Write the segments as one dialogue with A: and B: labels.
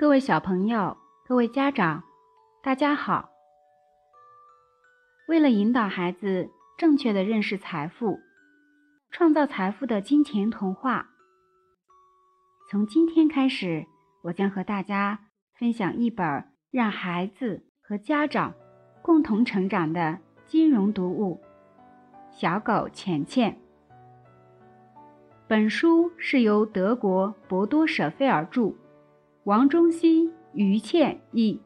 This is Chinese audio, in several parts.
A: 各位小朋友，各位家长，大家好。为了引导孩子正确的认识财富，创造财富的金钱童话，从今天开始，我将和大家分享一本让孩子和家长共同成长的金融读物《小狗钱钱》。本书是由德国博多舍菲尔著，王中熙、于倩译，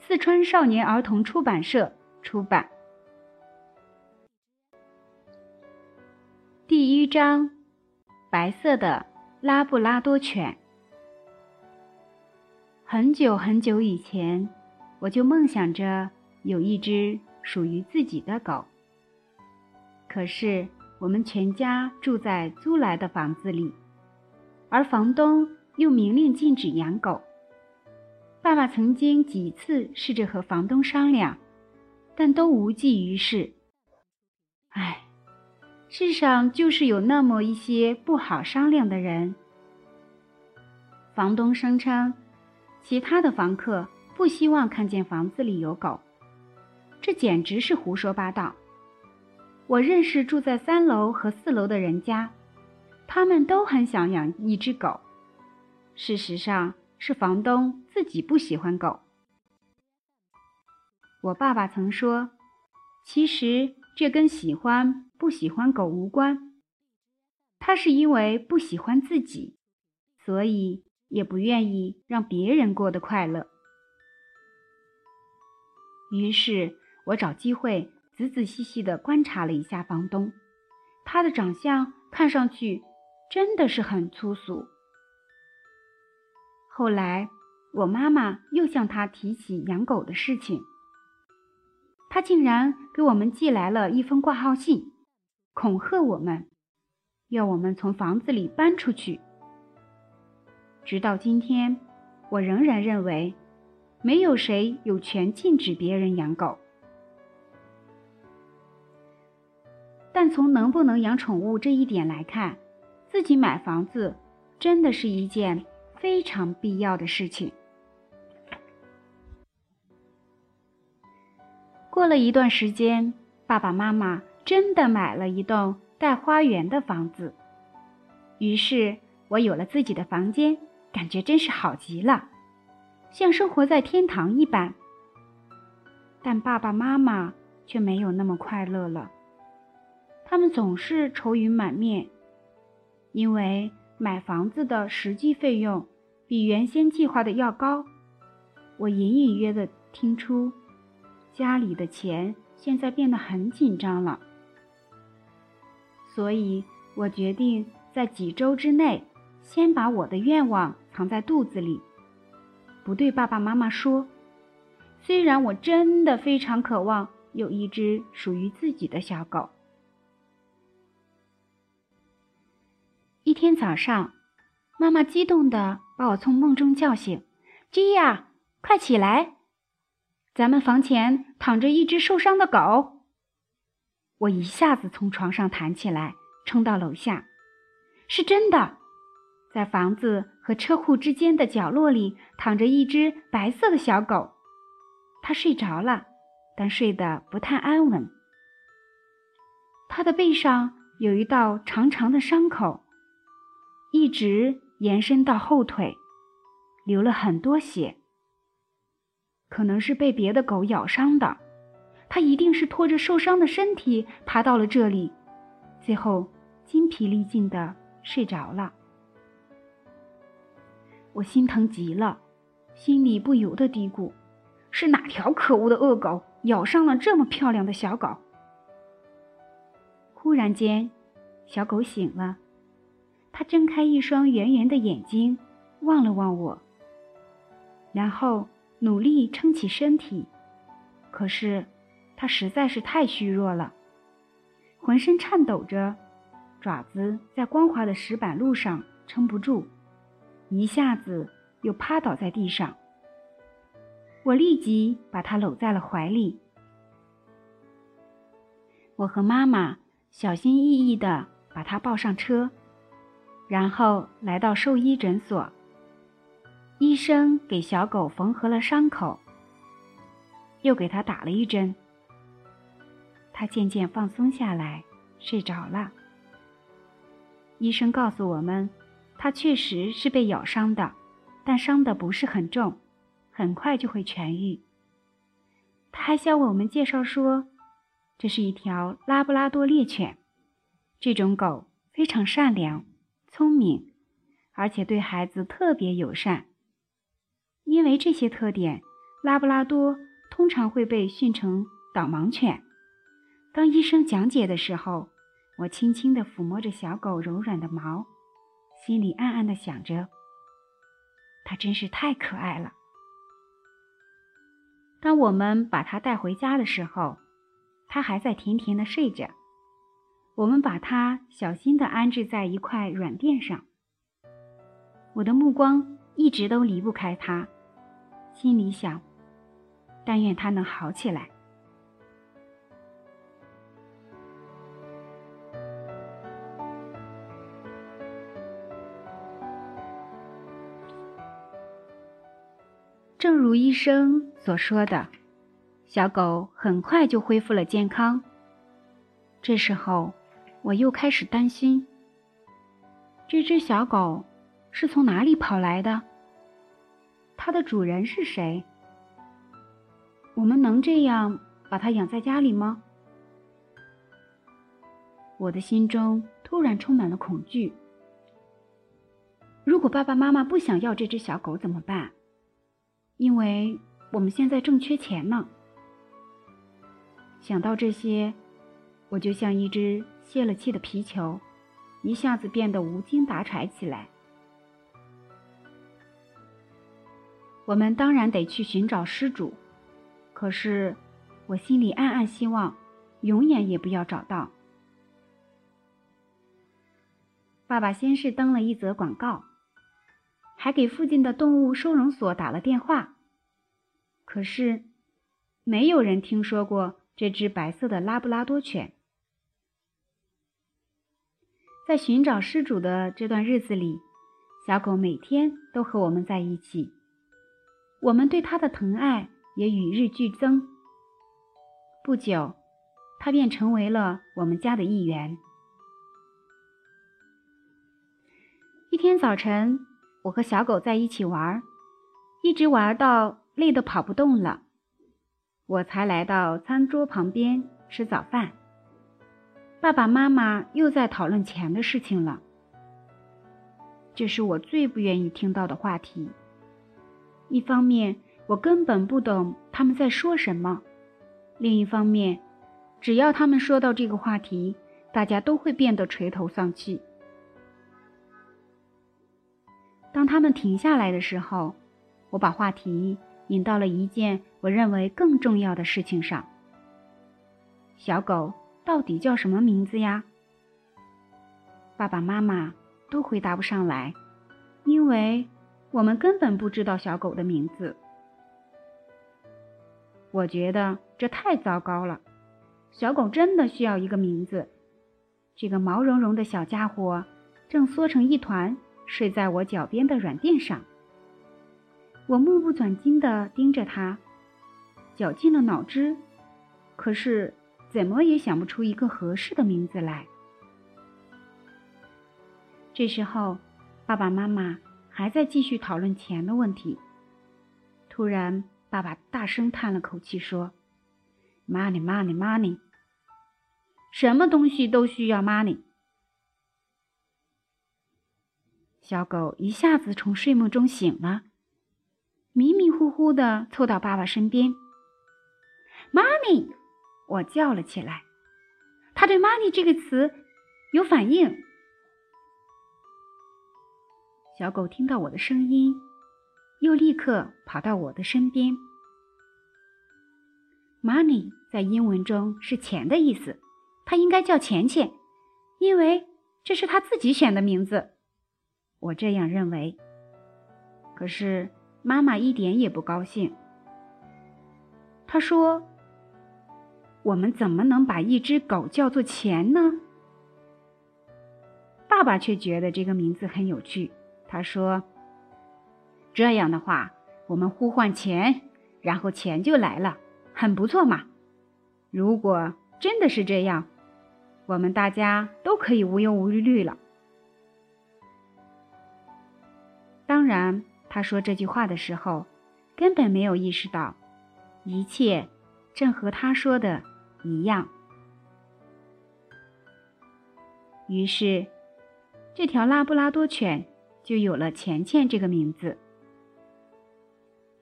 A: 四川少年儿童出版社出版。第一章：白色的拉布拉多犬。很久很久以前，我就梦想着有一只属于自己的狗。可是。我们全家住在租来的房子里，而房东又明令禁止养狗。爸爸曾经几次试着和房东商量，但都无济于事。唉，世上就是有那么一些不好商量的人。房东声称，其他的房客不希望看见房子里有狗，这简直是胡说八道。我认识住在三楼和四楼的人家，他们都很想养一只狗。事实上，是房东自己不喜欢狗。我爸爸曾说：“其实这跟喜欢不喜欢狗无关，他是因为不喜欢自己，所以也不愿意让别人过得快乐。”于是我找机会。仔仔细细地观察了一下房东，他的长相看上去真的是很粗俗。后来，我妈妈又向他提起养狗的事情，他竟然给我们寄来了一封挂号信，恐吓我们，要我们从房子里搬出去。直到今天，我仍然认为，没有谁有权禁止别人养狗。但从能不能养宠物这一点来看，自己买房子真的是一件非常必要的事情。过了一段时间，爸爸妈妈真的买了一栋带花园的房子，于是我有了自己的房间，感觉真是好极了，像生活在天堂一般。但爸爸妈妈却没有那么快乐了。他们总是愁云满面，因为买房子的实际费用比原先计划的要高。我隐隐约的听出，家里的钱现在变得很紧张了。所以我决定在几周之内，先把我的愿望藏在肚子里，不对爸爸妈妈说。虽然我真的非常渴望有一只属于自己的小狗。一天早上，妈妈激动的把我从梦中叫醒：“基亚，快起来！咱们房前躺着一只受伤的狗。”我一下子从床上弹起来，冲到楼下。是真的，在房子和车库之间的角落里躺着一只白色的小狗。它睡着了，但睡得不太安稳。它的背上有一道长长的伤口。一直延伸到后腿，流了很多血，可能是被别的狗咬伤的。它一定是拖着受伤的身体爬到了这里，最后精疲力尽的睡着了。我心疼极了，心里不由得嘀咕：是哪条可恶的恶狗咬伤了这么漂亮的小狗？忽然间，小狗醒了。他睁开一双圆圆的眼睛，望了望我，然后努力撑起身体。可是，他实在是太虚弱了，浑身颤抖着，爪子在光滑的石板路上撑不住，一下子又趴倒在地上。我立即把他搂在了怀里。我和妈妈小心翼翼地把他抱上车。然后来到兽医诊所，医生给小狗缝合了伤口，又给它打了一针。它渐渐放松下来，睡着了。医生告诉我们，它确实是被咬伤的，但伤的不是很重，很快就会痊愈。他还向我们介绍说，这是一条拉布拉多猎犬，这种狗非常善良、聪明，而且对孩子特别友善。因为这些特点，拉布拉多通常会被训成导盲犬。当医生讲解的时候，我轻轻地抚摸着小狗柔软的毛，心里暗暗地想着：它真是太可爱了。当我们把它带回家的时候，它还在甜甜的睡着。我们把它小心地安置在一块软垫上。我的目光一直都离不开它，心里想：但愿它能好起来。正如医生所说的，小狗很快就恢复了健康。这时候，我又开始担心：这只小狗是从哪里跑来的？它的主人是谁？我们能这样把它养在家里吗？我的心中突然充满了恐惧。如果爸爸妈妈不想要这只小狗怎么办？因为我们现在正缺钱呢。想到这些，我就像一只泄了气的皮球，一下子变得无精打采起来。我们当然得去寻找失主，可是我心里暗暗希望，永远也不要找到。爸爸先是登了一则广告。还给附近的动物收容所打了电话，可是没有人听说过这只白色的拉布拉多犬。在寻找失主的这段日子里，小狗每天都和我们在一起，我们对它的疼爱也与日俱增。不久，它便成为了我们家的一员。一天早晨。我和小狗在一起玩，一直玩到累得跑不动了，我才来到餐桌旁边吃早饭。爸爸妈妈又在讨论钱的事情了，这是我最不愿意听到的话题。一方面，我根本不懂他们在说什么；另一方面，只要他们说到这个话题，大家都会变得垂头丧气。当他们停下来的时候，我把话题引到了一件我认为更重要的事情上。小狗到底叫什么名字呀？爸爸妈妈都回答不上来，因为我们根本不知道小狗的名字。我觉得这太糟糕了，小狗真的需要一个名字。这个毛茸茸的小家伙正缩成一团。睡在我脚边的软垫上，我目不转睛地盯着它，绞尽了脑汁，可是怎么也想不出一个合适的名字来。这时候，爸爸妈妈还在继续讨论钱的问题。突然，爸爸大声叹了口气说：“Money, money, money！什么东西都需要 money。”小狗一下子从睡梦中醒了，迷迷糊糊的凑到爸爸身边。“Money！” 我叫了起来。他对 “money” 这个词有反应。小狗听到我的声音，又立刻跑到我的身边。“money” 在英文中是钱的意思，它应该叫钱钱，因为这是他自己选的名字。我这样认为。可是妈妈一点也不高兴。她说：“我们怎么能把一只狗叫做钱呢？”爸爸却觉得这个名字很有趣。他说：“这样的话，我们呼唤钱，然后钱就来了，很不错嘛。如果真的是这样，我们大家都可以无忧无虑了。当然，他说这句话的时候，根本没有意识到，一切正和他说的一样。于是，这条拉布拉多犬就有了钱钱这个名字。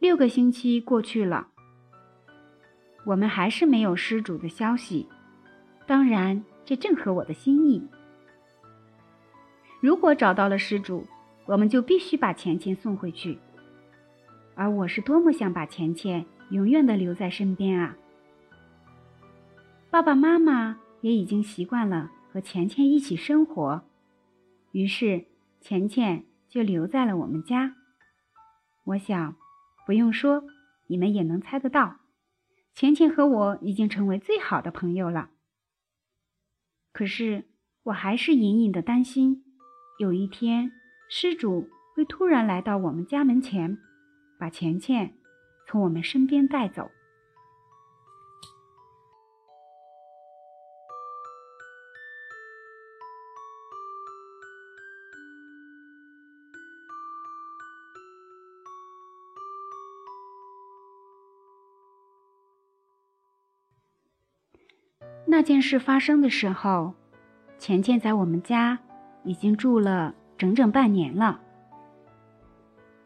A: 六个星期过去了，我们还是没有失主的消息。当然，这正合我的心意。如果找到了失主，我们就必须把钱钱送回去。而我是多么想把钱钱永远的留在身边啊！爸爸妈妈也已经习惯了和钱钱一起生活，于是钱钱就留在了我们家。我想。不用说，你们也能猜得到，钱钱和我已经成为最好的朋友了。可是，我还是隐隐的担心，有一天失主会突然来到我们家门前，把钱钱从我们身边带走。那件事发生的时候，钱钱在我们家已经住了整整半年了。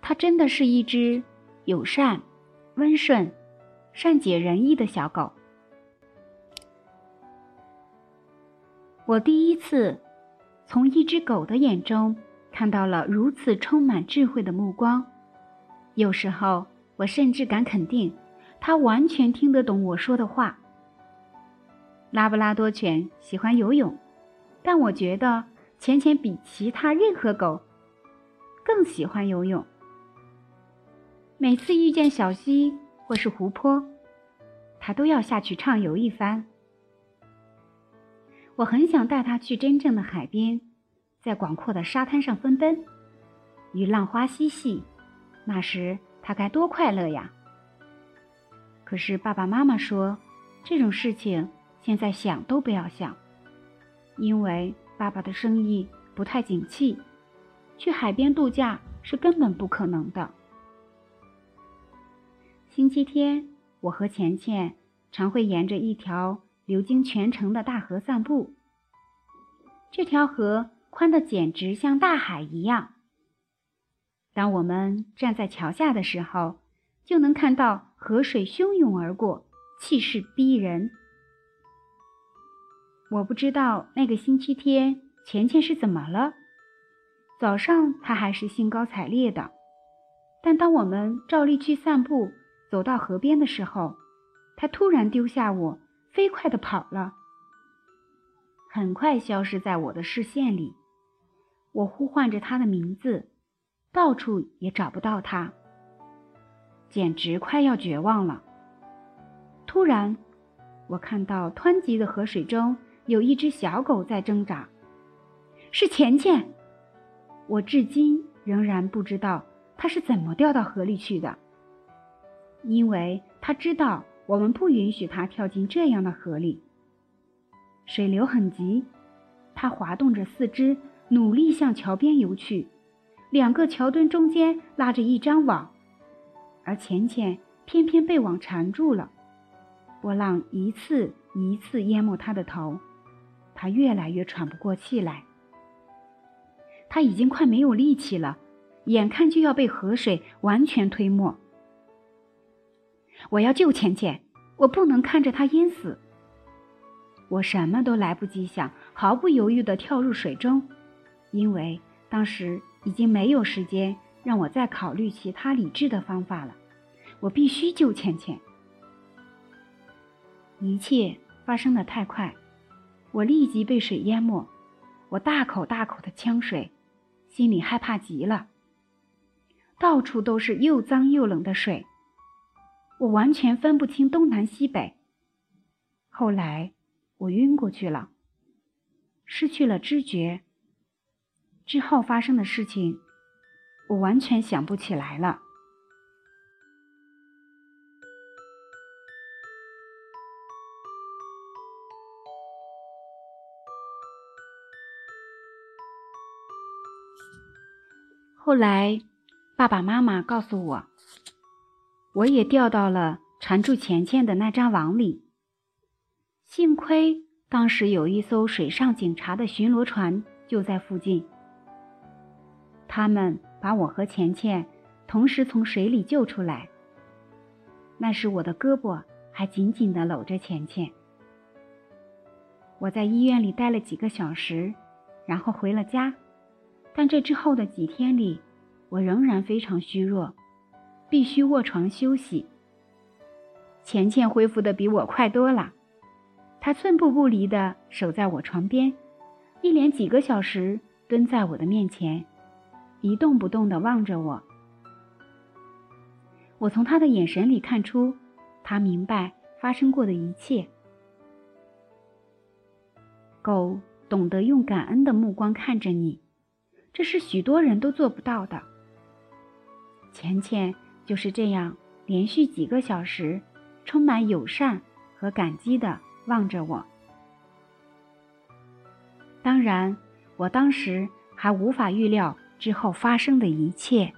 A: 它真的是一只友善、温顺、善解人意的小狗。我第一次从一只狗的眼中看到了如此充满智慧的目光。有时候，我甚至敢肯定，它完全听得懂我说的话。拉布拉多犬喜欢游泳，但我觉得钱钱比其他任何狗更喜欢游泳。每次遇见小溪或是湖泊，它都要下去畅游一番。我很想带它去真正的海边，在广阔的沙滩上奔奔，与浪花嬉戏，那时它该多快乐呀！可是爸爸妈妈说，这种事情。现在想都不要想，因为爸爸的生意不太景气，去海边度假是根本不可能的。星期天，我和钱钱常会沿着一条流经全城的大河散步。这条河宽的简直像大海一样。当我们站在桥下的时候，就能看到河水汹涌而过，气势逼人。我不知道那个星期天钱钱是怎么了。早上他还是兴高采烈的，但当我们照例去散步，走到河边的时候，他突然丢下我，飞快的跑了，很快消失在我的视线里。我呼唤着他的名字，到处也找不到他，简直快要绝望了。突然，我看到湍急的河水中。有一只小狗在挣扎，是钱钱。我至今仍然不知道它是怎么掉到河里去的，因为它知道我们不允许它跳进这样的河里。水流很急，它滑动着四肢，努力向桥边游去。两个桥墩中间拉着一张网，而钱钱偏偏被网缠住了。波浪一次一次淹没他的头。他越来越喘不过气来，他已经快没有力气了，眼看就要被河水完全吞没。我要救钱钱，我不能看着他淹死。我什么都来不及想，毫不犹豫地跳入水中，因为当时已经没有时间让我再考虑其他理智的方法了。我必须救钱钱。一切发生的太快。我立即被水淹没，我大口大口的呛水，心里害怕极了。到处都是又脏又冷的水，我完全分不清东南西北。后来我晕过去了，失去了知觉。之后发生的事情，我完全想不起来了。后来，爸爸妈妈告诉我，我也掉到了缠住钱钱的那张网里。幸亏当时有一艘水上警察的巡逻船就在附近，他们把我和钱钱同时从水里救出来。那时我的胳膊还紧紧地搂着钱钱。我在医院里待了几个小时，然后回了家。但这之后的几天里，我仍然非常虚弱，必须卧床休息。钱钱恢复的比我快多了，他寸步不离地守在我床边，一连几个小时蹲在我的面前，一动不动地望着我。我从他的眼神里看出，他明白发生过的一切。狗懂得用感恩的目光看着你。这是许多人都做不到的。钱钱就是这样连续几个小时，充满友善和感激的望着我。当然，我当时还无法预料之后发生的一切。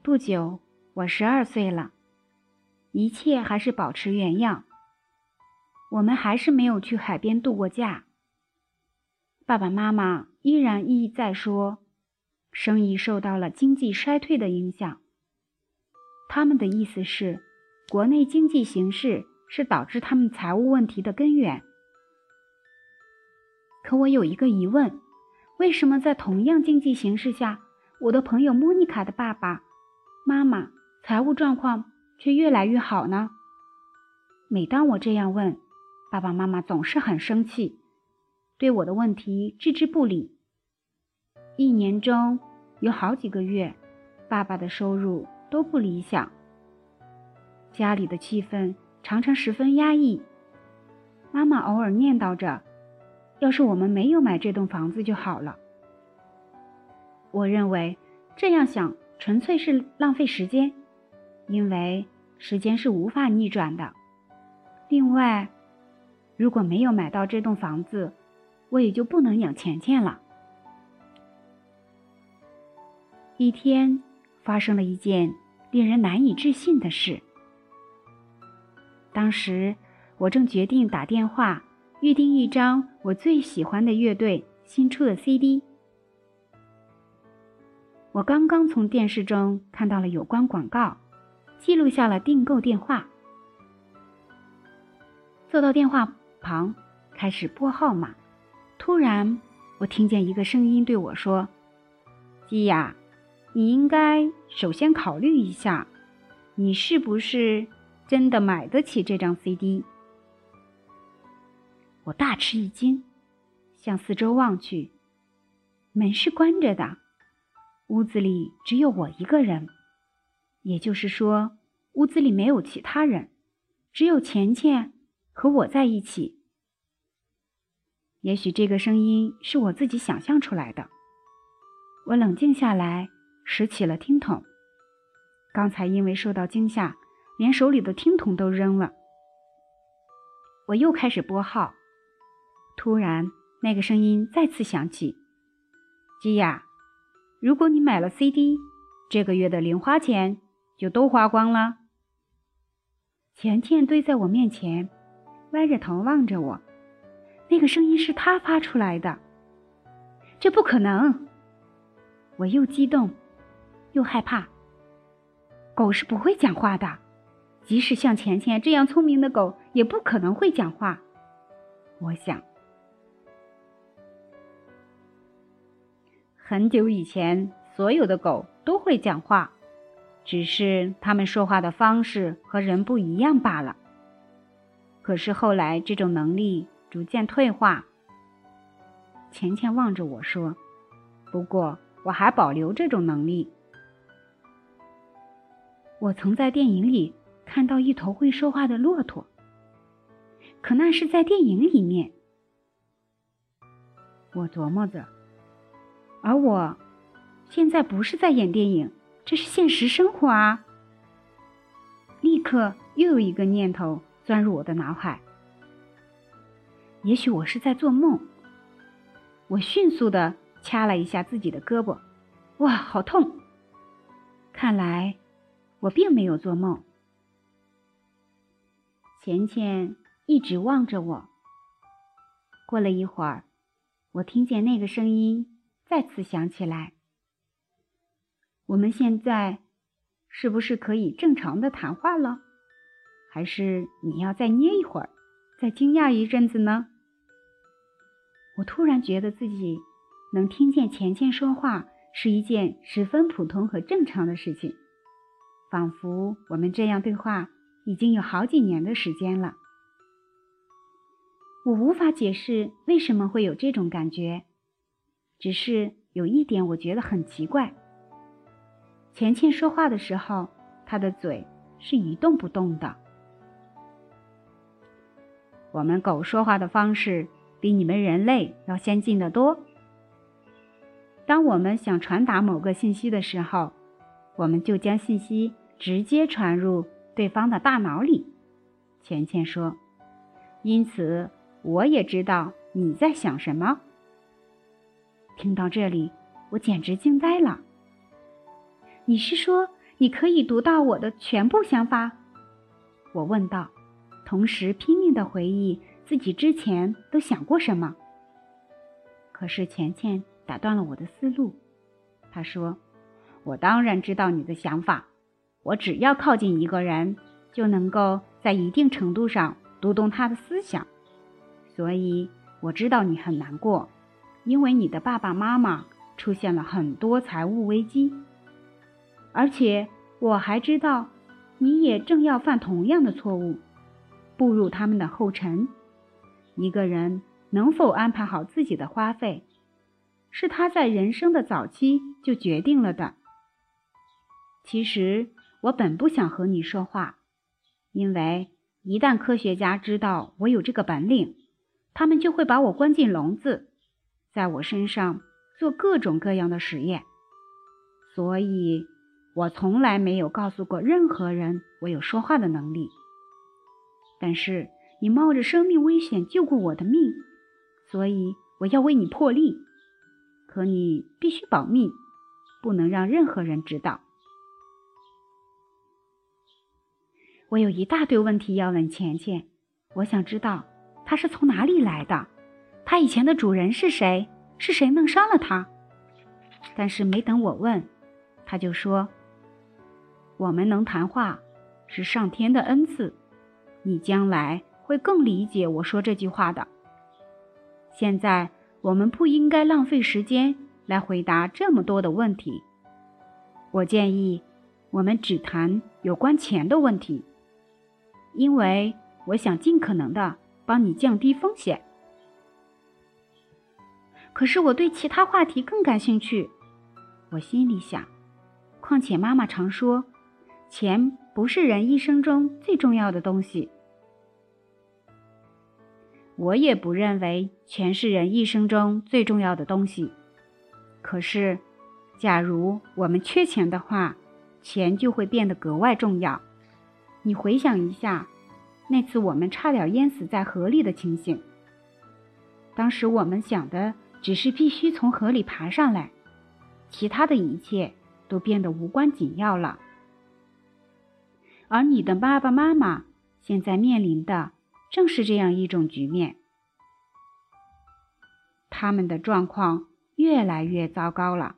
A: 不久，我十二岁了，一切还是保持原样。我们还是没有去海边度过假。爸爸妈妈依然一再说，生意受到了经济衰退的影响。他们的意思是，国内经济形势是导致他们财务问题的根源。可我有一个疑问：为什么在同样经济形势下，我的朋友莫妮卡的爸爸妈妈财务状况却越来越好呢？每当我这样问，爸爸妈妈总是很生气，对我的问题置之不理。一年中有好几个月，爸爸的收入都不理想，家里的气氛常常十分压抑。妈妈偶尔念叨着：“要是我们没有买这栋房子就好了。”我认为这样想纯粹是浪费时间，因为时间是无法逆转的。另外，如果没有买到这栋房子，我也就不能养钱钱了。一天，发生了一件令人难以置信的事。当时，我正决定打电话预订一张我最喜欢的乐队新出的 CD。我刚刚从电视中看到了有关广告，记录下了订购电话，坐到电话。旁开始拨号码，突然我听见一个声音对我说：“基亚，你应该首先考虑一下，你是不是真的买得起这张 CD？” 我大吃一惊，向四周望去，门是关着的，屋子里只有我一个人，也就是说，屋子里没有其他人，只有钱钱。和我在一起，也许这个声音是我自己想象出来的。我冷静下来，拾起了听筒。刚才因为受到惊吓，连手里的听筒都扔了。我又开始拨号，突然那个声音再次响起：“基亚，如果你买了 CD，这个月的零花钱就都花光了。”钱钱堆在我面前。歪着头望着我，那个声音是他发出来的。这不可能！我又激动，又害怕。狗是不会讲话的，即使像钱钱这样聪明的狗，也不可能会讲话。我想，很久以前，所有的狗都会讲话，只是它们说话的方式和人不一样罢了。可是后来，这种能力逐渐退化。钱钱望着我说：“不过我还保留这种能力。我曾在电影里看到一头会说话的骆驼，可那是在电影里面。我琢磨着。而我，现在不是在演电影，这是现实生活啊！立刻又有一个念头钻入我的脑海。也许我是在做梦。我迅速的掐了一下自己的胳膊，哇，好痛！看来我并没有做梦。钱钱一直望着我。过了一会儿，我听见那个声音再次响起来。我们现在是不是可以正常的谈话了？还是你要再捏一会儿，再惊讶一阵子呢？我突然觉得自己能听见钱钱说话是一件十分普通和正常的事情，仿佛我们这样对话已经有好几年的时间了。我无法解释为什么会有这种感觉，只是有一点我觉得很奇怪：钱钱说话的时候，他的嘴是一动不动的。我们狗说话的方式。比你们人类要先进的多。当我们想传达某个信息的时候，我们就将信息直接传入对方的大脑里。钱钱说：“因此，我也知道你在想什么。”听到这里，我简直惊呆了。你是说你可以读到我的全部想法？我问道，同时拼命的回忆。自己之前都想过什么？可是钱钱打断了我的思路。他说：“我当然知道你的想法。我只要靠近一个人，就能够在一定程度上读懂他的思想。所以我知道你很难过，因为你的爸爸妈妈出现了很多财务危机。而且我还知道，你也正要犯同样的错误，步入他们的后尘。”一个人能否安排好自己的花费，是他在人生的早期就决定了的。其实我本不想和你说话，因为一旦科学家知道我有这个本领，他们就会把我关进笼子，在我身上做各种各样的实验。所以，我从来没有告诉过任何人我有说话的能力。但是。你冒着生命危险救过我的命，所以我要为你破例。可你必须保密，不能让任何人知道。我有一大堆问题要问钱钱，我想知道他是从哪里来的，他以前的主人是谁，是谁弄伤了他？但是没等我问，他就说：“我们能谈话，是上天的恩赐。你将来。”会更理解我说这句话的。现在我们不应该浪费时间来回答这么多的问题。我建议我们只谈有关钱的问题，因为我想尽可能的帮你降低风险。可是我对其他话题更感兴趣。我心里想，况且妈妈常说，钱不是人一生中最重要的东西。我也不认为钱是人一生中最重要的东西。可是，假如我们缺钱的话，钱就会变得格外重要。你回想一下，那次我们差点淹死在河里的情形。当时我们想的只是必须从河里爬上来，其他的一切都变得无关紧要了。而你的爸爸妈妈现在面临的……正是这样一种局面，他们的状况越来越糟糕了，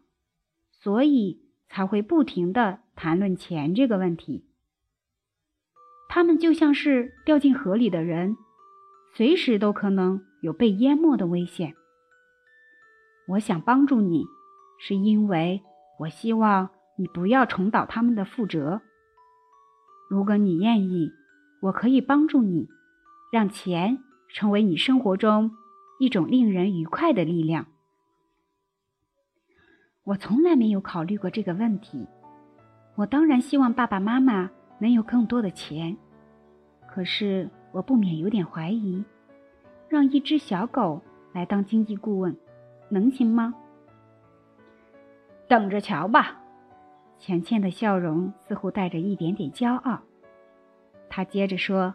A: 所以才会不停的谈论钱这个问题。他们就像是掉进河里的人，随时都可能有被淹没的危险。我想帮助你，是因为我希望你不要重蹈他们的覆辙。如果你愿意，我可以帮助你。让钱成为你生活中一种令人愉快的力量。我从来没有考虑过这个问题。我当然希望爸爸妈妈能有更多的钱，可是我不免有点怀疑，让一只小狗来当经济顾问，能行吗？
B: 等着瞧吧。
A: 钱钱的笑容似乎带着一点点骄傲。他接着说：“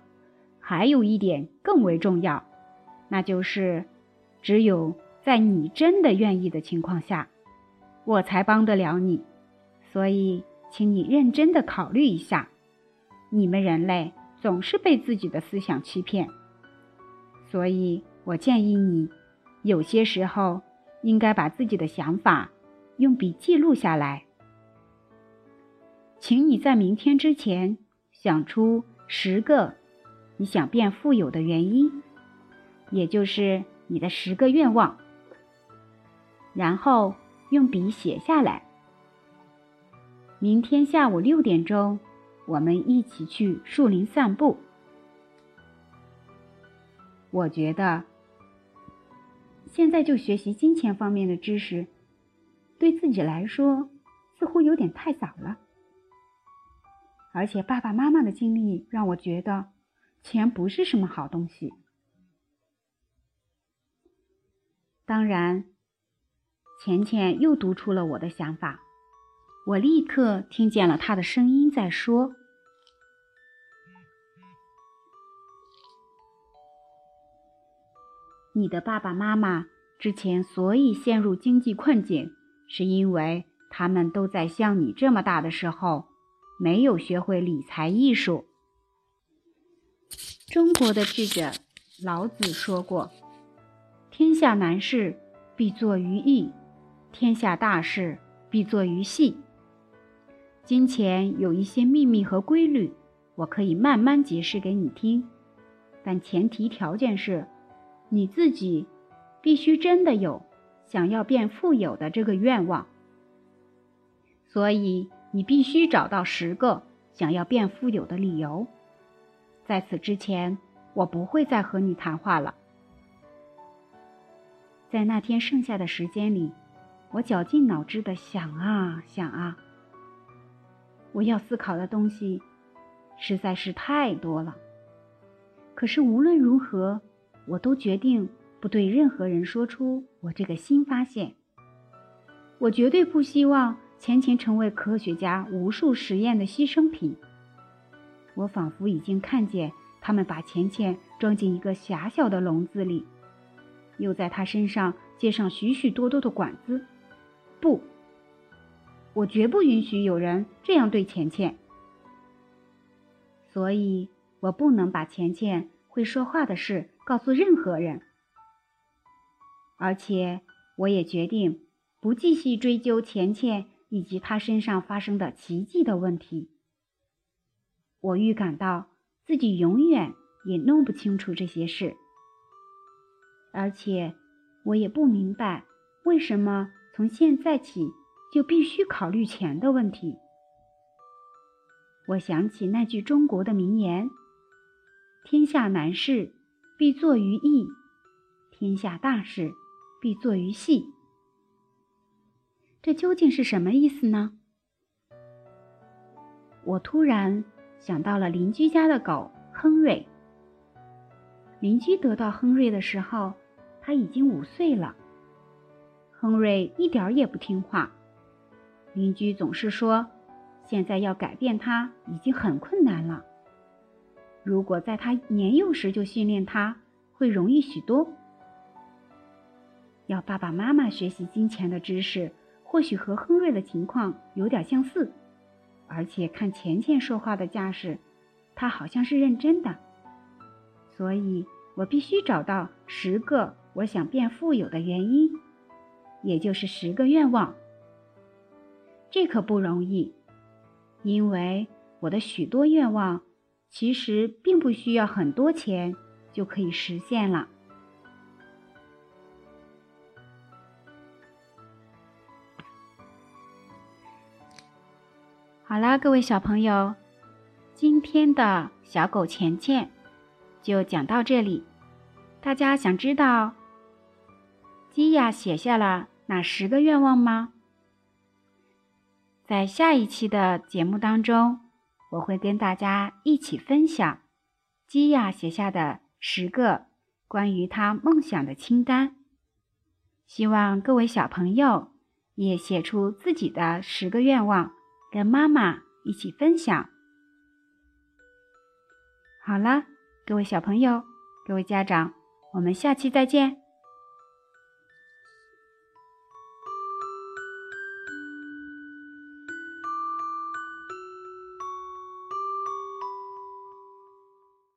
A: 还有一点更为重要，那就是，只有在你真的愿意的情况下，我才帮得了你。所以，请你认真的考虑一下。你们人类总是被自己的思想欺骗，所以我建议你，有些时候应该把自己的想法用笔记录下来。”请你在明天之前想出十个你想变富有的原因，也就是你的十个愿望，然后用笔写下来。明天下午六点钟，我们一起去树林散步。我觉得现在就学习金钱方面的知识，对自己来说似乎有点太早了。而且爸爸妈妈的经历让我觉得，钱不是什么好东西。当然，钱钱又读出了我的想法，我立刻听见了他的声音在说：“你的爸爸妈妈之前所以陷入经济困境，是因为他们都在像你这么大的时候。”没有学会理财艺术。中国的智者老子说过：“天下难事必作于易，天下大事必作于细。”金钱有一些秘密和规律，我可以慢慢解释给你听，但前提条件是，你自己必须真的有想要变富有的这个愿望。所以。你必须找到十个想要变富有的理由。在此之前，我不会再和你谈话了。在那天剩下的时间里，我绞尽脑汁的想啊想啊。我要思考的东西实在是太多了。可是无论如何，我都决定不对任何人说出我这个新发现。我绝对不希望。钱钱成为科学家无数实验的牺牲品。我仿佛已经看见他们把钱钱装进一个狭小的笼子里，又在他身上接上许许多多的管子。不，我绝不允许有人这样对钱钱。所以我不能把钱钱会说话的事告诉任何人。而且，我也决定不继续追究钱钱。以及他身上发生的奇迹的问题，我预感到自己永远也弄不清楚这些事，而且我也不明白为什么从现在起就必须考虑钱的问题。我想起那句中国的名言：“天下难事必作于易，天下大事必作于细。”这究竟是什么意思呢？我突然想到了邻居家的狗亨瑞。邻居得到亨瑞的时候，他已经五岁了。亨瑞一点也不听话，邻居总是说，现在要改变他已经很困难了。如果在他年幼时就训练他，会容易许多。要爸爸妈妈学习金钱的知识。或许和亨瑞的情况有点相似，而且看钱钱说话的架势，他好像是认真的。所以我必须找到十个我想变富有的原因，也就是十个愿望。这可不容易，因为我的许多愿望其实并不需要很多钱就可以实现了。好啦，各位小朋友，今天的小狗钱钱就讲到这里。大家想知道基亚写下了哪十个愿望吗？在下一期的节目当中，我会跟大家一起分享基亚写下的十个关于他梦想的清单。希望各位小朋友也写出自己的十个愿望，跟妈妈一起分享。好了，各位小朋友，各位家长，我们下期再见。